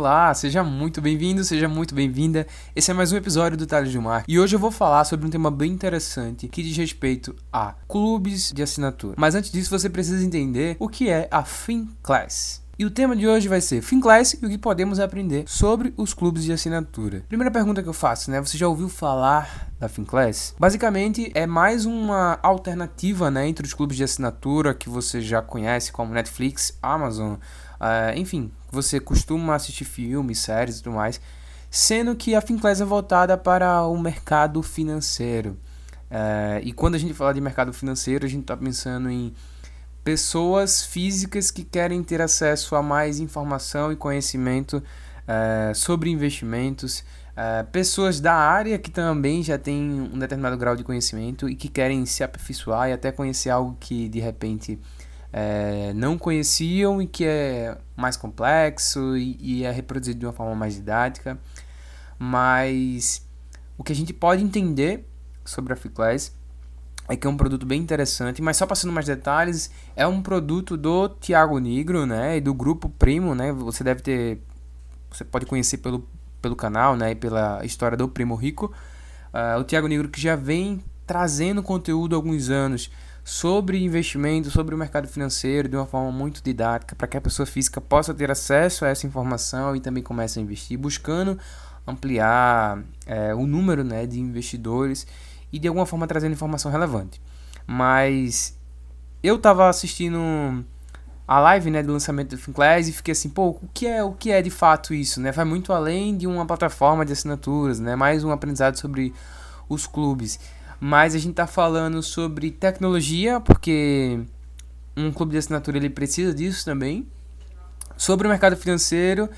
Olá, seja muito bem-vindo, seja muito bem-vinda. Esse é mais um episódio do Talhos de Mar e hoje eu vou falar sobre um tema bem interessante que diz respeito a clubes de assinatura. Mas antes disso, você precisa entender o que é a FinClass. E o tema de hoje vai ser FinClass e o que podemos aprender sobre os clubes de assinatura. Primeira pergunta que eu faço, né? Você já ouviu falar da FinClass? Basicamente é mais uma alternativa, né, entre os clubes de assinatura que você já conhece como Netflix, Amazon, Uh, enfim, você costuma assistir filmes, séries e tudo mais, sendo que a Finclass é voltada para o mercado financeiro. Uh, e quando a gente fala de mercado financeiro, a gente está pensando em pessoas físicas que querem ter acesso a mais informação e conhecimento uh, sobre investimentos, uh, pessoas da área que também já têm um determinado grau de conhecimento e que querem se aperfeiçoar e até conhecer algo que de repente é, não conheciam e que é mais complexo e, e é reproduzido de uma forma mais didática. Mas o que a gente pode entender sobre a Ficlass é que é um produto bem interessante, mas só passando mais detalhes, é um produto do Tiago Negro, né, e do grupo Primo, né? Você deve ter você pode conhecer pelo, pelo canal, né, e pela história do Primo Rico. Uh, o Tiago Negro que já vem trazendo conteúdo há alguns anos sobre investimento, sobre o mercado financeiro de uma forma muito didática, para que a pessoa física possa ter acesso a essa informação e também comece a investir, buscando ampliar é, o número né, de investidores e de alguma forma trazendo informação relevante. Mas eu estava assistindo a live né, do lançamento do FinClass e fiquei assim, pô, o que é o que é de fato isso? Né? Vai muito além de uma plataforma de assinaturas, né? mais um aprendizado sobre os clubes mas a gente está falando sobre tecnologia, porque um clube de assinatura ele precisa disso também, sobre o mercado financeiro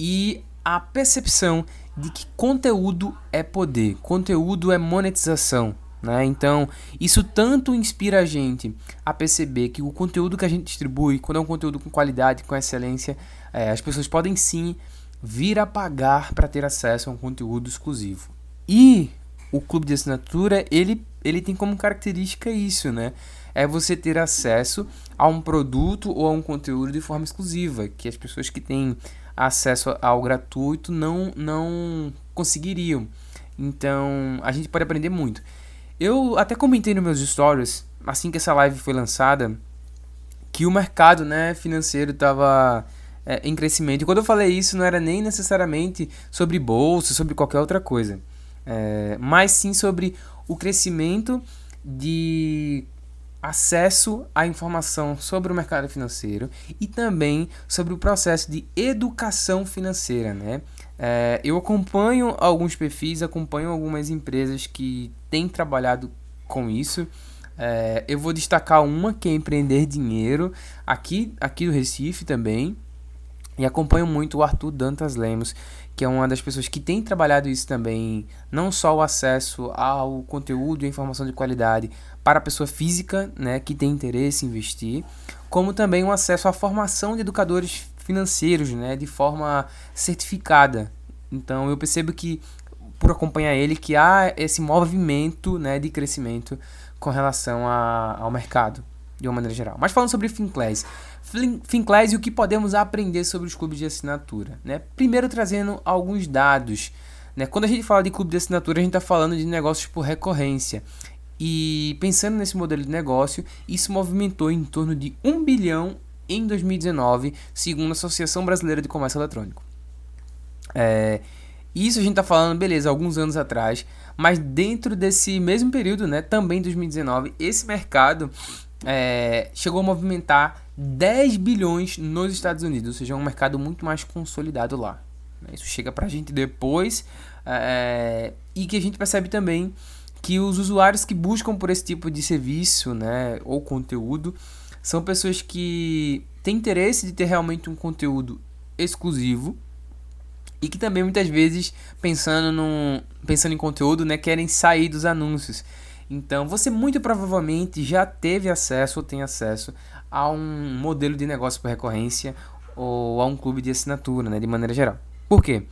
e a percepção de que conteúdo é poder, conteúdo é monetização. Né? Então, isso tanto inspira a gente a perceber que o conteúdo que a gente distribui, quando é um conteúdo com qualidade, com excelência, é, as pessoas podem sim vir a pagar para ter acesso a um conteúdo exclusivo. E o clube de assinatura, ele, ele tem como característica isso, né? É você ter acesso a um produto ou a um conteúdo de forma exclusiva, que as pessoas que têm acesso ao gratuito não, não conseguiriam. Então, a gente pode aprender muito. Eu até comentei nos meus stories, assim que essa live foi lançada, que o mercado né, financeiro estava é, em crescimento. E quando eu falei isso, não era nem necessariamente sobre bolsa, sobre qualquer outra coisa é, mas sim sobre o crescimento de acesso à informação sobre o mercado financeiro e também sobre o processo de educação financeira, né? É, eu acompanho alguns perfis, acompanho algumas empresas que têm trabalhado com isso. É, eu vou destacar uma que é Empreender Dinheiro, aqui, aqui do Recife também. E acompanho muito o Arthur Dantas Lemos, que é uma das pessoas que tem trabalhado isso também, não só o acesso ao conteúdo e informação de qualidade para a pessoa física, né, que tem interesse em investir, como também o acesso à formação de educadores financeiros, né, de forma certificada. Então eu percebo que por acompanhar ele que há esse movimento, né, de crescimento com relação a, ao mercado de uma maneira geral. Mas falando sobre FinClass, FinClass e o que podemos aprender sobre os clubes de assinatura. Né? Primeiro trazendo alguns dados. Né? Quando a gente fala de clube de assinatura, a gente está falando de negócios por recorrência. E pensando nesse modelo de negócio, isso movimentou em torno de 1 bilhão em 2019, segundo a Associação Brasileira de Comércio Eletrônico. É, isso a gente está falando, beleza, alguns anos atrás, mas dentro desse mesmo período, né, também 2019, esse mercado é, chegou a movimentar 10 bilhões nos Estados Unidos, ou seja, é um mercado muito mais consolidado lá. Né? Isso chega para a gente depois é, e que a gente percebe também que os usuários que buscam por esse tipo de serviço né, ou conteúdo são pessoas que têm interesse de ter realmente um conteúdo exclusivo e que também muitas vezes pensando, no, pensando em conteúdo né, querem sair dos anúncios. Então, você muito provavelmente já teve acesso ou tem acesso a um modelo de negócio por recorrência ou a um clube de assinatura, né, de maneira geral. Por quê?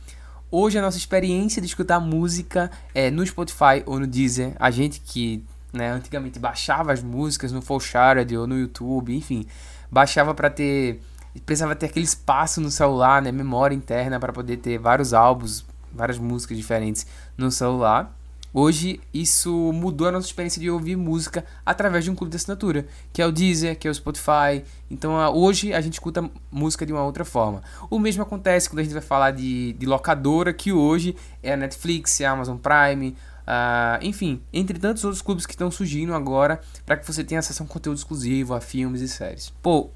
Hoje a nossa experiência de escutar música é no Spotify ou no Deezer, a gente que né, antigamente baixava as músicas no Fourshared ou no YouTube, enfim, baixava para ter precisava ter aquele espaço no celular, né, memória interna para poder ter vários álbuns, várias músicas diferentes no celular. Hoje isso mudou a nossa experiência de ouvir música através de um clube de assinatura, que é o Deezer, que é o Spotify. Então hoje a gente escuta música de uma outra forma. O mesmo acontece quando a gente vai falar de, de locadora, que hoje é a Netflix, é a Amazon Prime, uh, enfim, entre tantos outros clubes que estão surgindo agora para que você tenha acesso a um conteúdo exclusivo, a filmes e séries. Pô,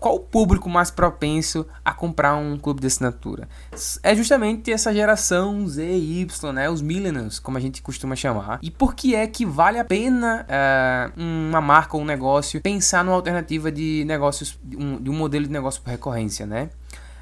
qual o público mais propenso a comprar um clube de assinatura? É justamente essa geração Z e Y, né? Os millennials, como a gente costuma chamar. E por que é que vale a pena uh, uma marca ou um negócio pensar numa alternativa de negócios, um, de um modelo de negócio por recorrência, né?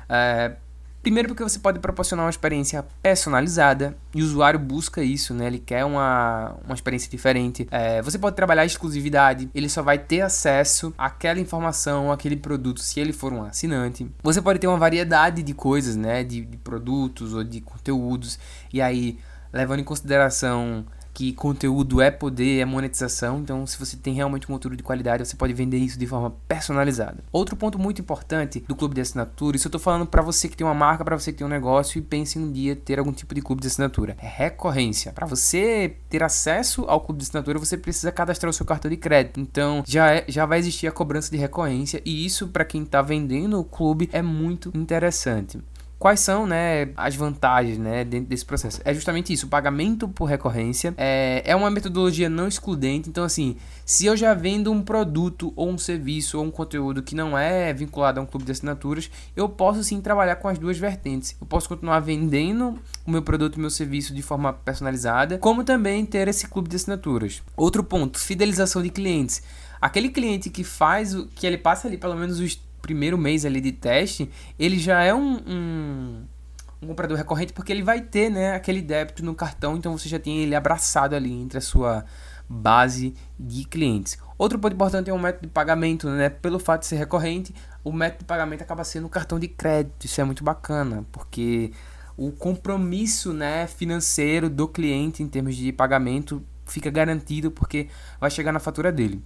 Uh, Primeiro porque você pode proporcionar uma experiência personalizada e o usuário busca isso, né? Ele quer uma, uma experiência diferente. É, você pode trabalhar exclusividade, ele só vai ter acesso àquela informação, àquele produto se ele for um assinante. Você pode ter uma variedade de coisas, né? De, de produtos ou de conteúdos. E aí, levando em consideração que conteúdo é poder, é monetização. Então, se você tem realmente um conteúdo de qualidade, você pode vender isso de forma personalizada. Outro ponto muito importante do clube de assinatura, isso eu tô falando para você que tem uma marca, para você que tem um negócio e pense em um dia ter algum tipo de clube de assinatura. É recorrência. Para você ter acesso ao clube de assinatura, você precisa cadastrar o seu cartão de crédito. Então, já é, já vai existir a cobrança de recorrência e isso para quem está vendendo o clube é muito interessante. Quais são, né, as vantagens, né, dentro desse processo? É justamente isso, o pagamento por recorrência é, é uma metodologia não excludente, então assim, se eu já vendo um produto ou um serviço ou um conteúdo que não é vinculado a um clube de assinaturas, eu posso sim trabalhar com as duas vertentes. Eu posso continuar vendendo o meu produto e meu serviço de forma personalizada, como também ter esse clube de assinaturas. Outro ponto, fidelização de clientes. Aquele cliente que faz o que ele passa ali pelo menos os primeiro mês ali de teste, ele já é um, um, um, comprador recorrente porque ele vai ter né, aquele débito no cartão, então você já tem ele abraçado ali entre a sua base de clientes. Outro ponto importante é o método de pagamento, né? Pelo fato de ser recorrente, o método de pagamento acaba sendo o cartão de crédito. Isso é muito bacana, porque o compromisso né, financeiro do cliente em termos de pagamento fica garantido porque vai chegar na fatura dele.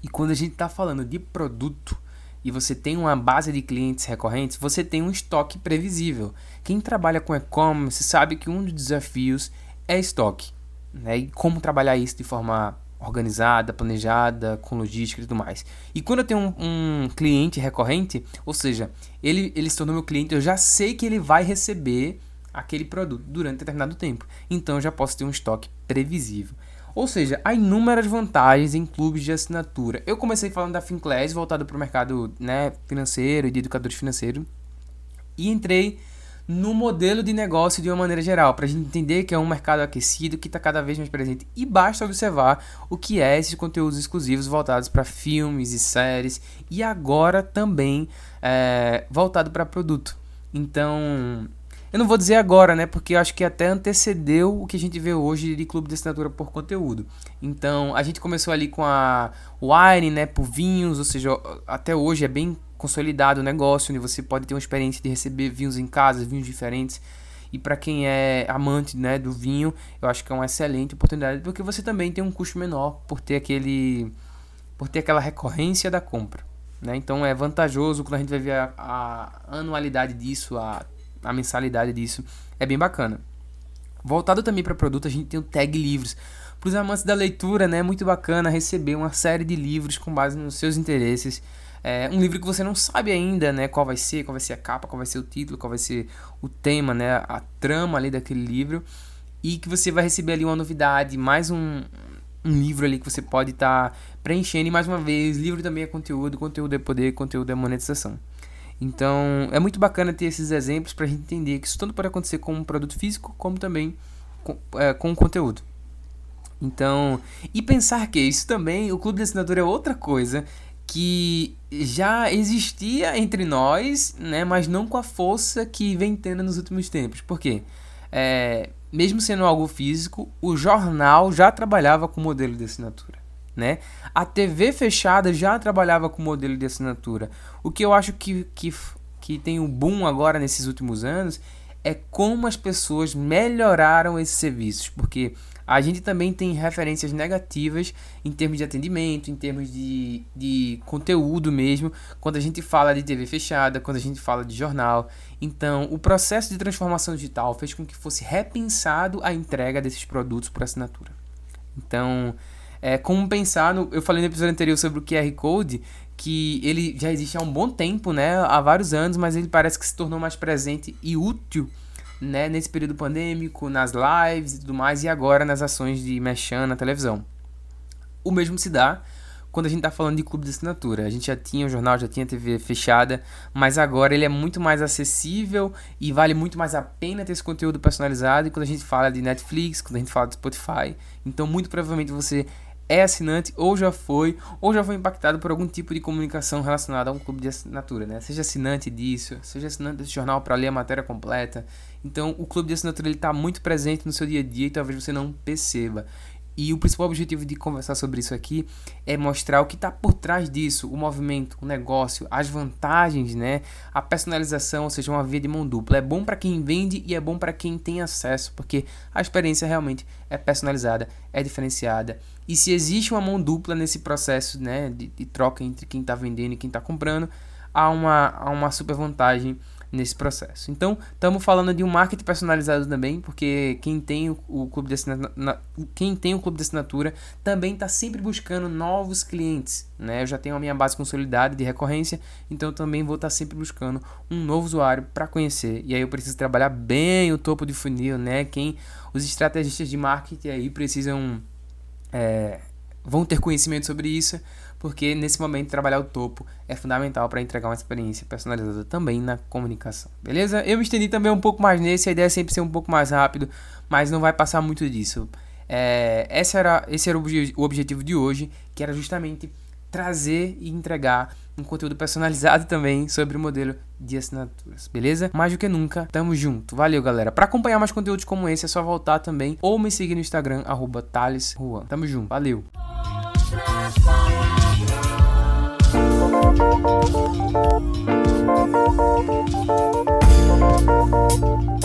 E quando a gente está falando de produto, e você tem uma base de clientes recorrentes, você tem um estoque previsível. Quem trabalha com e-commerce sabe que um dos desafios é estoque. Né? E como trabalhar isso de forma organizada, planejada, com logística e tudo mais. E quando eu tenho um, um, cliente recorrente, ou seja, ele, ele se tornou meu cliente, eu já sei que ele vai receber aquele produto durante determinado tempo. Então eu já posso ter um estoque previsível. Ou seja, há inúmeras vantagens em clubes de assinatura. Eu comecei falando da Finclass, voltado para o mercado né, financeiro e de educadores financeiros, e entrei no modelo de negócio de uma maneira geral, para a gente entender que é um mercado aquecido que está cada vez mais presente. E basta observar o que é esses conteúdos exclusivos voltados para filmes e séries, e agora também é, voltado para produto. Então, eu não vou dizer agora, né? Porque eu acho que até antecedeu o que a gente vê hoje de clube de assinatura por conteúdo. Então, a gente começou ali com a wine, né? Por vinhos, ou seja, até hoje é bem consolidado o negócio, onde você pode ter uma experiência de receber vinhos em casa, vinhos diferentes. E para quem é amante né, do vinho, eu acho que é uma excelente oportunidade, porque você também tem um custo menor por ter aquele por ter aquela recorrência da compra. Né? Então é vantajoso quando a gente vai ver a, a anualidade disso, a a mensalidade disso é bem bacana. Voltado também para produto, a gente tem o Tag Livros. Para os amantes da leitura, né, é muito bacana receber uma série de livros com base nos seus interesses. É um livro que você não sabe ainda, né, qual vai ser, qual vai ser a capa, qual vai ser o título, qual vai ser o tema, né, a trama ali daquele livro. E que você vai receber ali uma novidade, mais um, um livro ali que você pode estar tá preenchendo. E mais uma vez, livro também é conteúdo, conteúdo é poder, conteúdo é monetização. Então é muito bacana ter esses exemplos para a gente entender que isso tanto pode acontecer com um produto físico, como também com, é, conteúdo. Então, e pensar que isso também, o clube de assinatura é outra coisa que já existia entre nós, né, mas não com a força que vem tendo nos últimos tempos. Por quê? É, mesmo sendo algo físico, o jornal já trabalhava com modelo de assinatura né? A TV fechada já trabalhava com modelo de assinatura. O que eu acho que, que, que tem um boom agora nesses últimos anos é como as pessoas melhoraram esses serviços, porque a gente também tem referências negativas em termos de atendimento, em termos de, de conteúdo mesmo, quando a gente fala de TV fechada, quando a gente fala de jornal. Então, o processo de transformação digital fez com que fosse repensado a entrega desses produtos por assinatura. Então, é, como pensar, no, eu falei no episódio anterior sobre o QR Code, que ele já existe há um bom tempo, né, há vários anos, mas ele parece que se tornou mais presente e útil né, nesse período pandêmico, nas lives e tudo mais, e agora nas ações de mechan na televisão. O mesmo se dá quando a gente está falando de clube de assinatura. A gente já tinha o jornal, já tinha a TV fechada, mas agora ele é muito mais acessível e vale muito mais a pena ter esse conteúdo personalizado. E quando a gente fala de Netflix, quando a gente fala de Spotify, então muito provavelmente você é assinante ou já foi ou já foi impactado por algum tipo de comunicação relacionada a um clube de assinatura, né? Seja assinante disso, seja assinante desse jornal para ler a matéria completa. Então, o clube de assinatura ele está muito presente no seu dia a dia e talvez você não perceba. E o principal objetivo de conversar sobre isso aqui é mostrar o que está por trás disso, o movimento, o negócio, as vantagens, né? A personalização, ou seja, uma via de mão dupla. É bom para quem vende e é bom para quem tem acesso, porque a experiência realmente é personalizada, é diferenciada. E se existe uma mão dupla nesse processo, né, de, de troca entre quem está vendendo e quem está comprando, há uma, há uma super vantagem nesse processo. Então, estamos falando de um marketing personalizado também, porque quem tem o, o clube de assinatura, quem tem o clube de assinatura também está sempre buscando novos clientes, né? Eu já tenho a minha base consolidada de recorrência, então também vou estar tá sempre buscando um novo usuário para conhecer. E aí eu preciso trabalhar bem o topo de funil, né? Quem os estrategistas de marketing aí precisam é, vão ter conhecimento sobre isso porque nesse momento trabalhar o topo é fundamental para entregar uma experiência personalizada também na comunicação. Beleza? Eu me estendi também um pouco mais nesse, a ideia é sempre ser um pouco mais rápido, mas não vai passar muito disso. É, esse era, esse era o, o objetivo de hoje, que era justamente trazer e entregar um conteúdo personalizado também sobre o modelo de assinaturas, beleza? Mais do que nunca, tamo junto. Valeu, galera. Para acompanhar mais conteúdos como esse, é só voltar também ou me seguir no Instagram, arroba Tamo junto, valeu. Thank you.